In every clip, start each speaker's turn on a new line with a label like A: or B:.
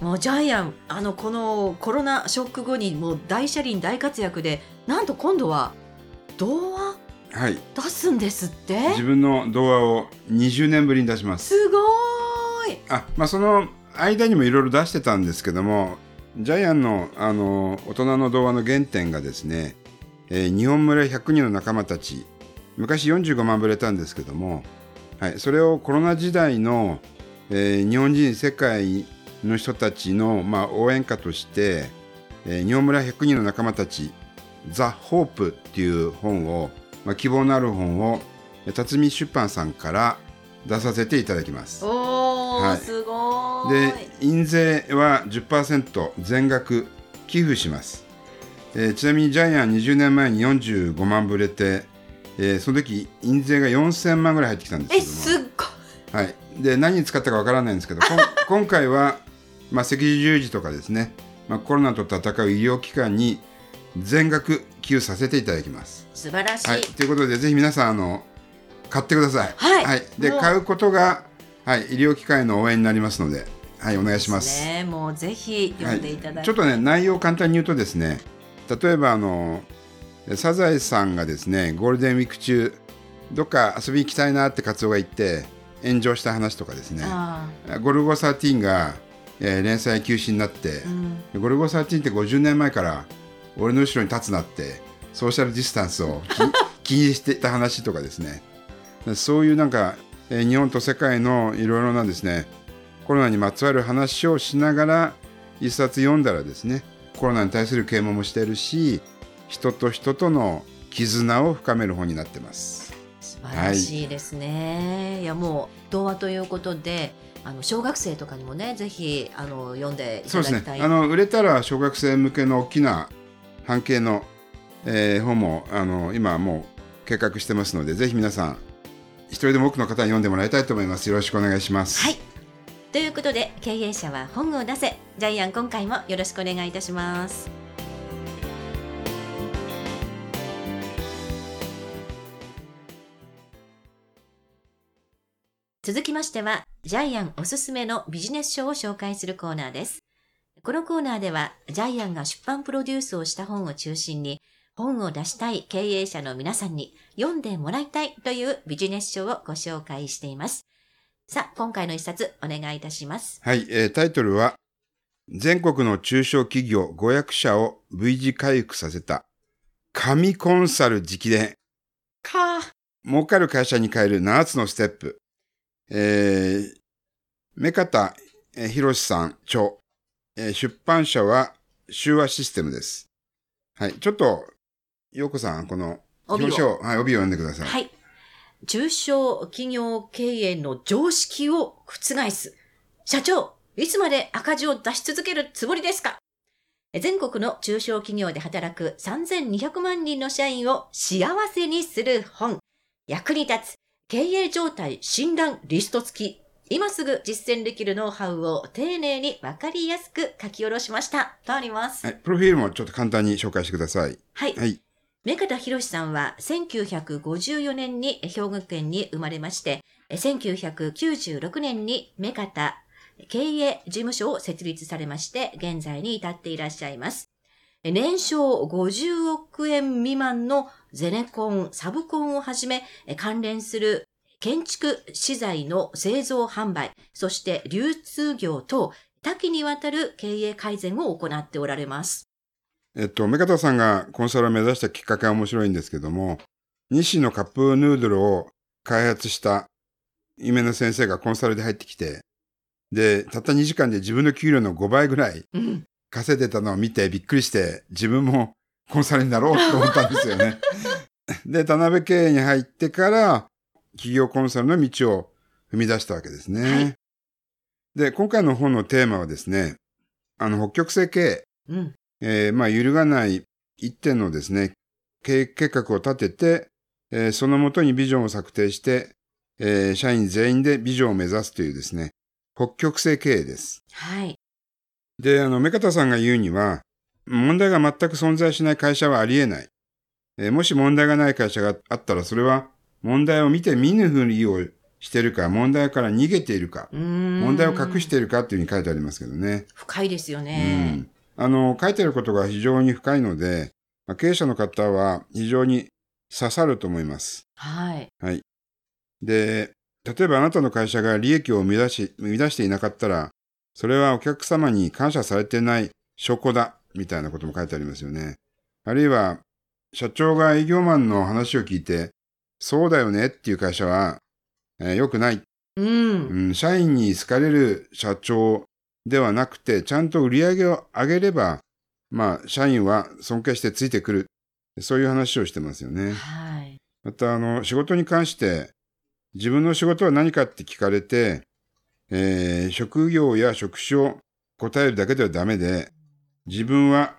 A: もうジャイアンあのこのコロナショック後にもう大車輪大活躍でなんと今度は童話？
B: はい、
A: 出すんですって？
B: 自分の童話を20年ぶりに出します。
A: すごーい！
B: あ、まあその間にもいろいろ出してたんですけども、ジャイアンのあの大人の童話の原点がですね、えー日本村100人の仲間たち、昔45万部売れたんですけども、はい、それをコロナ時代の、えー日本人世界の人たちの、まあ、応援歌として、えー日本村100人の仲間たちザ・ホープっていう本を、まあ、希望のある本をえー辰巳出版さんから出させていただきます。
A: おー、
B: はい。
A: すごーい。
B: で印税は10%全額寄付します、えーちなみにジャイアン20年前に45万部売れて、えーその時印税が4000万ぐらい入ってきたんですけ
A: え
B: ども。
A: すっごい。
B: はい、で何に使ったかわからないんですけど 今回は、まあ、赤十字とかですね、まあ、コロナと戦う医療機関に全額寄付させていただきます。
A: 素晴らしい、
B: はい、ということでぜひ皆さんあの買ってください。
A: はい。もう。
B: で買うことが、はい、医療機関への応援になりますので、はい、お願いします。
A: ね。もうぜひ読んでいただいて、
B: ちょっとね内容を簡単に言うとですね例えばあのサザエさんがですねゴールデンウィーク中どっか遊び行きたいなってカツオが言って炎上した話とかですね。
A: あ
B: ゴルゴ13が、えー連載休止になって
A: ー、うん。
B: ゴルゴ13って50年前から俺の後ろに立つなってソーシャルディスタンスをき 気にしてた話とかですね。そういうなんか、えー日本と世界のいろいろなですね。コロナにまつわる話をしながら一冊読んだらですねコロナに対する啓蒙もしているし人と人との絆を深める本になってます。
A: 素晴らしいですね、い、やもう童話ということであの小学生とかにもねぜひあの読んでい
B: そうです
A: ただきたい。
B: ね。あの売れたら小学生向けの大きな半径の、えー本もあの今もう計画してますのでぜひ皆さん一人でも多くの方に読んでもらいたいと思います。よろしくお願いします。
A: はい。ということで経営者は本を出せ。ジャイアン今回もよろしくお願いいたします続きましてはジャイアンおすすめのビジネス書を紹介するコーナーですこのコーナーではジャイアンが出版プロデュースをした本を中心に本を出したい経営者の皆さんに読んでもらいたいというビジネス書をご紹介していますさあ、今回の一冊お願いいたします。
B: はい、えータイトルは全国の中小企業500社を V 字回復させた神コンサル直伝
A: か
B: 儲かる会社に変える7つのステップ。えー、目方えー博さん著、えー出版社は修和システムです。はい。ちょっと、ようこさん、この、表紙を、はい、帯を読んでください。
A: はい。中小企業経営の常識を覆す。社長、いつまで赤字を出し続けるつもりですか？全国の中小企業で働く3200万人の社員を幸せにする本。役に立つ経営状態診断リスト付き。今すぐ実践できるノウハウを丁寧にわかりやすく書き下ろしました。とあります。
B: はい。プロフィールもちょっと簡単に紹介してください。
A: はい。
B: はい。
A: 目方博さんは1954年に兵庫県に生まれまして、1996年に目方経営事務所を設立されまして、現在に至っていらっしゃいます。年商50億円未満のゼネコン、サブコンをはじめ、関連する建築資材の製造販売、そして流通業等、多岐にわたる経営改善を行っておられます。
B: えっと、目方さんがコンサルを目指したきっかけは面白いんですけども、日清のカップヌードルを開発した夢の先生がコンサルで入ってきて、で、たった2時間で自分の給料の5倍ぐらい
A: うん。
B: 稼いでたのを見てびっくりして、自分もコンサルになろうと思ったんですよね。で、田辺経営に入ってから、企業コンサルの道を踏み出したわけですね。
A: はい
B: で、今回の本のテーマはですね、あの、北極星経営。
A: うん。
B: えーまあ、揺るがない一点のですね、経営計画を立てて、えーそのもとにビジョンを策定して、えー社員全員でビジョンを目指すというですね、北極星経営です。
A: はい。
B: で、あの、目方さんが言うには、問題が全く存在しない会社はありえない。えーもし問題がない会社があったら、それは問題を見て見ぬふりをしているか、問題から逃げているか、問
A: 問
B: 題を隠しているかっていうふうに書いてありますけどね。
A: 深いですよ
B: う
A: ね。
B: ん。あの、書いてあることが非常に深いので、まあ経営者の方は非常に刺さると思います。
A: はい。
B: で、例えばあなたの会社が利益を生み出し、生み出していなかったら、それはお客様に感謝されてない証拠だ、みたいなことも書いてありますよね。あるいは、社長が営業マンの話を聞いて、そうだよねっていう会社は、えー良くない、
A: うん。
B: うん。社員に好かれる社長ではなくて、ちゃんと売り上げを上げれば、まあ、社員は尊敬してついてくる。そういう話をしてますよね。
A: はい。
B: また、あの、仕事に関して、自分の仕事は何かって聞かれて、えー職業や職種を答えるだけではダメで、自分は、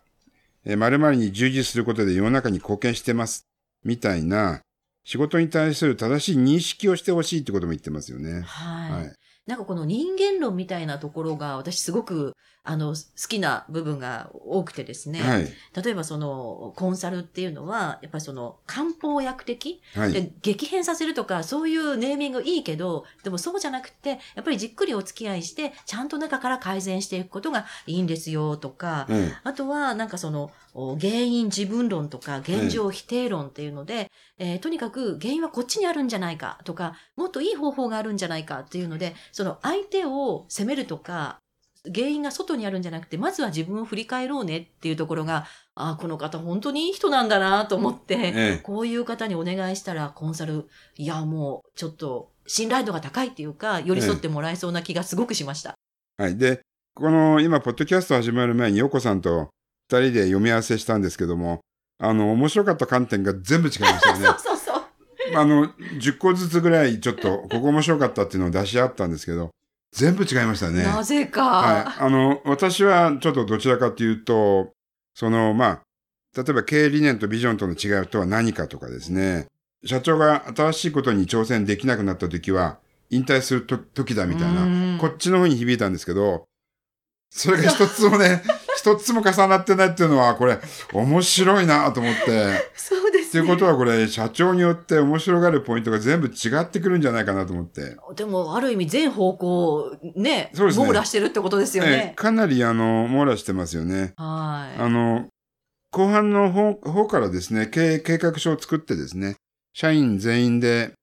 B: えー〇〇に従事することで世の中に貢献してます。みたいな、仕事に対する正しい認識をしてほしいってことも言ってますよね。
A: はい。
B: はい。
A: なんかこの人間論みたいなところが私すごくあの好きな部分が多くてですね。
B: はい。
A: 例えばそのコンサルっていうのはやっぱりその漢方薬的？
B: はい。
A: で激変させるとかそういうネーミングいいけどでもそうじゃなくてやっぱりじっくりお付き合いしてちゃんと中から改善していくことがいいんですよとか、
B: え
A: あとは、なんかその、お原因自分論とか、現状否定論っていうので、えーとにかく原因はこっちにあるんじゃないかとか、もっといい方法があるんじゃないかっていうので、その相手を責めるとか、原因が外にあるんじゃなくて、まずは自分を振り返ろうねっていうところが、ああ、この方本当にいい人なんだなと思って、
B: ええ
A: こういう方にお願いしたら、コンサル、いや、もう、ちょっと、信頼度が高いっていうか、寄り添ってもらえそうな気がすごくしました。
B: はい。で、この今、ポッドキャスト始まる前に、ヨコさんと二人で読み合わせしたんですけども、あの、面白かった観点が全部違いましたよね。
A: そうそうそう。
B: あの、10個ずつぐらいちょっと、ここ面白かったっていうのを出し合ったんですけど、全部違いましたね。
A: なぜか。
B: はい。あの、私はちょっとどちらかというと、その、まあ、例えば経営理念とビジョンとの違いとは何かとかですね、社長が新しいことに挑戦できなくなった時は、引退すると時だみたい
A: うん
B: な、こっちの方に響いたんですけど、それが一つもね、一つも重なってないっていうのは、これ、面白いなと思って、
A: そうですね。
B: っていうことはこれ、社長によって面白がるポイントが全部違ってくるんじゃないかなと思って。
A: でも、ある意味全方向、ね、
B: そうですね
A: 網羅してるってことですよ
B: ええ
A: ね。
B: かなり、あの、網羅してますよね。
A: はい。
B: あの、後半の方方からですね、経営計画書を作ってですね、社員全員で、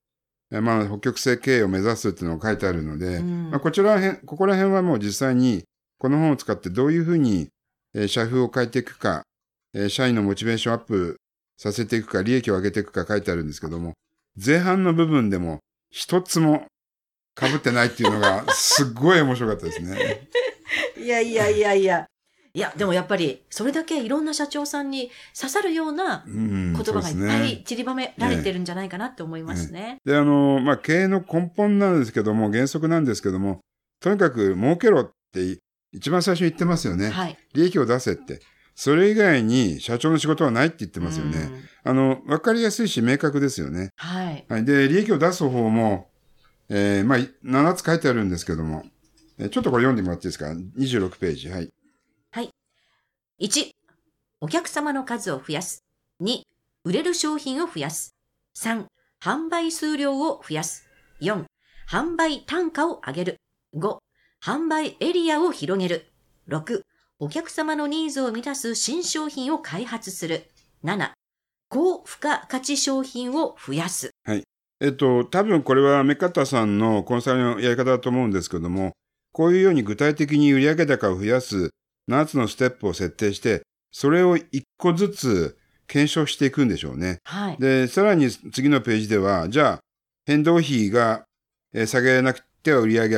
B: えまあ、北極星経営を目指すっていうのが書いてあるので、
A: うん
B: まあ、こちらへん、ここら辺はもう実際に、この本を使ってどういうふうに、えー社風を変えていくか、えー社員のモチベーションアップさせていくか、利益を上げていくか書いてあるんですけども、前半の部分でも一つも被ってないっていうのが、すっごい面白かったですね。
A: いやいやいやいや。いや、でもやっぱり、それだけいろんな社長さんに刺さるような
B: うん、
A: 言葉がいっぱい散りばめられてるんじゃないかなって思いますね。
B: で、あの、まあ、経営の根本なんですけども、原則なんですけども、とにかく儲けろって一番最初に言ってますよね。
A: はい。
B: 利益を出せって。それ以外に社長の仕事はないって言ってますよね。
A: うん
B: あの、わかりやすいし明確ですよね。
A: はい。
B: はい。で、利益を出す方も、えーまあ、7つ書いてあるんですけども、えーちょっとこれ読んでもらっていいですか ?26 ページ。はい。
A: 1、お客様の数を増やす。2、売れる商品を増やす。3、販売数量を増やす。4、販売単価を上げる。5、販売エリアを広げる。6、お客様のニーズを満たす新商品を開発する。7、高付加価値商品を増やす。
B: えっと、多分これは目方さんのコンサルのやり方だと思うんですけども、こういうように具体的に売上高を増やす7つのステップを設定して、それを1個ずつ検証していくんでしょうね。
A: はい。
B: で、さらに次のページでは、じゃあ、変動費がえー下げなくては売り上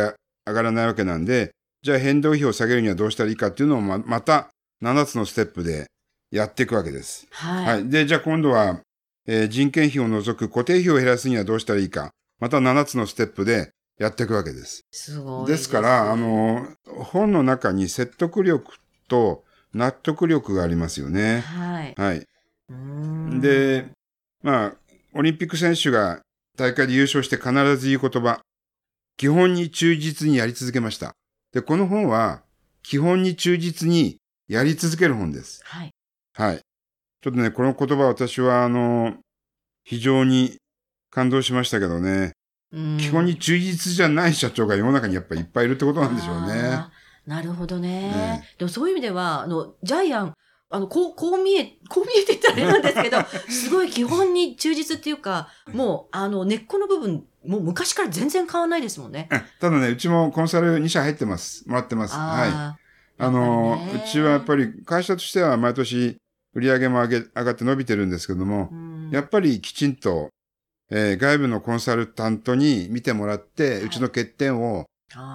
B: 上がらないわけなんで、じゃあ変動費を下げるにはどうしたらいいかっていうのをままた7つのステップでやっていくわけです。
A: はい。
B: はい。で、じゃあ今度は、えー人件費を除く固定費を減らすにはどうしたらいいか。また7つのステップでやっていくわけです。
A: すごい
B: ですから、あ、の、本の中に説得力と納得力がありますよね。
A: はい。
B: はい。で、まあ、オリンピック選手が大会で優勝して必ず言う言葉、基本に忠実にやり続けました。で、この本は、基本に忠実にやり続ける本です。
A: はい。
B: はい。ちょっとね、この言葉私は、あの、非常に感動しましたけどね、
A: うん
B: 基本に忠実じゃない社長が世の中にやっぱりいっぱいいるってことなんでしょうね。
A: なるほどね。
B: ね
A: でもそういう意味では、あの、ジャイアン、あの、こう、こう見え、こう見えてったらあれなんですけど、すごい基本に忠実っていうか、もう、あの、根っこの部分、もう昔から全然変わらないですもんね。
B: うんただね、うちもコンサル2社入ってます。もらってます。はい。
A: あ
B: あのうちはやっぱり会社としては毎年売り上げも上げ、上がって伸びてるんですけども
A: ー、うん
B: やっぱりきちんと、えー外部のコンサルタントに見てもらって、
A: はいう
B: ちの欠点を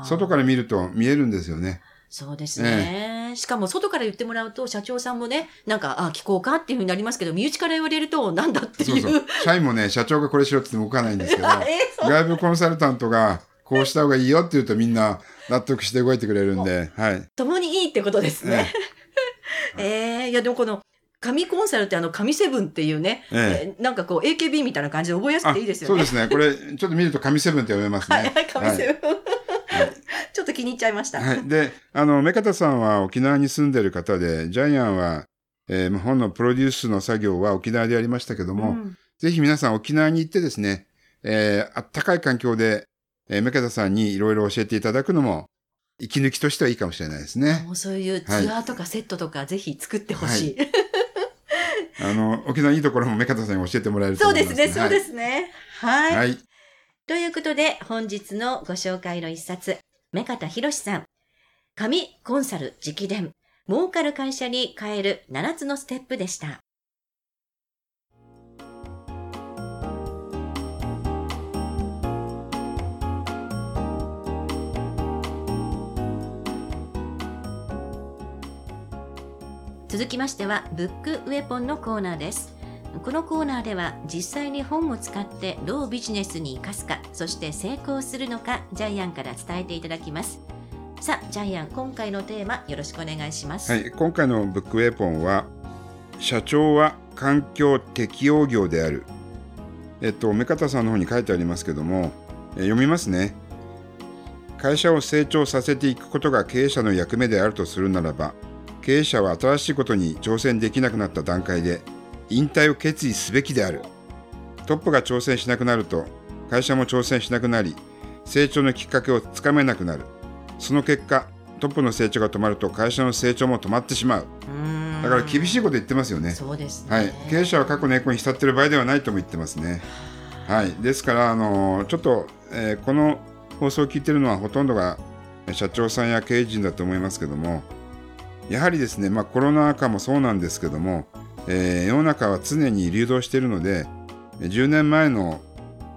B: 外から見ると見えるんですよね。
A: そうですね。しかも、外から言ってもらうと、社長さんもね、なんか、あ、聞こうかっていうふうになりますけど、身内から言われると、なんだっていう。
B: そうそう。社員もね、社長がこれしろって動かないんですけど、外部コンサルタントがこうした方がいいよって言うとみんな納得して動いてくれるんで、はい。
A: 共にいいってことですね。ええ いや、でもこの、神コンサルってあの、神セブンっていうね、
B: ええ
A: えーなんかこう、AKB みたいな感じで覚えやすくていいですよね。
B: そうですね。これ、ちょっと見ると神セブンって読めますね。
A: はい、はい、神セブン。ちょっと気に入っちゃいました。
B: はい。で、あの、目方さんは沖縄に住んでる方で、ジャイアンは、えー本のプロデュースの作業は沖縄でやりましたけども、
A: うん
B: ぜひ皆さん沖縄に行ってですね、えーあったかい環境で、えー、目方さんにいろいろ教えていただくのも、息抜きとしてはいいかもしれないですね。
A: もうそういうツアーとかセットとかぜひ作ってほしい。
B: あの、沖縄いいところも目方さんに教えてもらえると
A: そう
B: 思います、。
A: ですね、そうですすね。はい。
B: はい。
A: ということで、本日のご紹介の一冊、目方博さん。神コンサル直伝、儲かる会社に変える7つのステップでした。続きましては、ブックウェポンのコーナーです。このコーナーでは実際に本を使ってどうビジネスに生かすかそして成功するのかジャイアンから伝えていただきますさあジャイアン今回のテーマよろしくお願いします、
B: はい。今回のブックウェポンは、社長は環境適応業である。えっと、目方さんの方に書いてありますけども、読みますね。会社を成長させていくことが経営者の役目であるとするならば、経営者は新しいことに挑戦できなくなった段階で、引退を決意すべきである。トップが挑戦しなくなると、会社も挑戦しなくなり、成長のきっかけをつかめなくなる。その結果、トップの成長が止まると会社の成長も止まってしまう。だから厳しいこと言ってますよね。
A: そうですね
B: はい。経営者は過去の栄光に浸ってる場合ではないとも言ってますね。はい。ですから、あのちょっと、えーこの放送を聞いてるのはほとんどが社長さんや経営陣だと思いますけども、やはりですね、まあコロナ禍もそうなんですけども、えー世の中は常に流動しているので、10年前の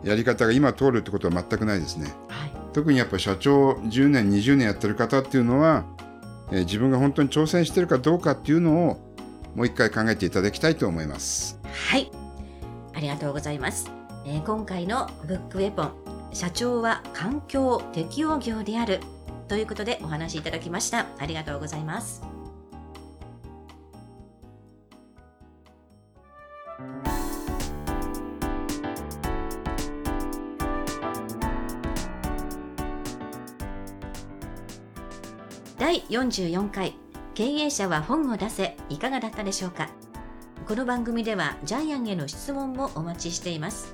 B: やり方が今通るってことは全くないですね。
A: はい。
B: 特にやっぱり社長10年20年やってる方っていうのは、えー自分が本当に挑戦してるかどうかっていうのをもう一回考えていただきたいと思います。
A: はい。ありがとうございます、えー今回のブックウェポン社長は環境適応業であるということでお話しいただきました。ありがとうございます第44回経営者は本を出せいかがだったでしょうか？この番組ではジャイアンへの質問もお待ちしています。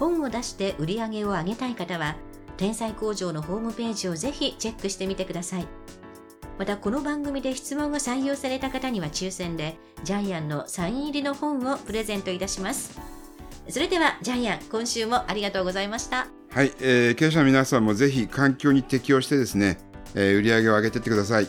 A: 本を出して売り上げを上げたい方は天才工場のホームページをぜひチェックしてみてください。またこの番組で質問が採用された方には抽選でジャイアンのサイン入りの本をプレゼントいたします。それではジャイアン今週もありがとうございました。
B: はい、えー経営者の皆さんもぜひ環境に適応してですね、えー売り上げを上げていってください。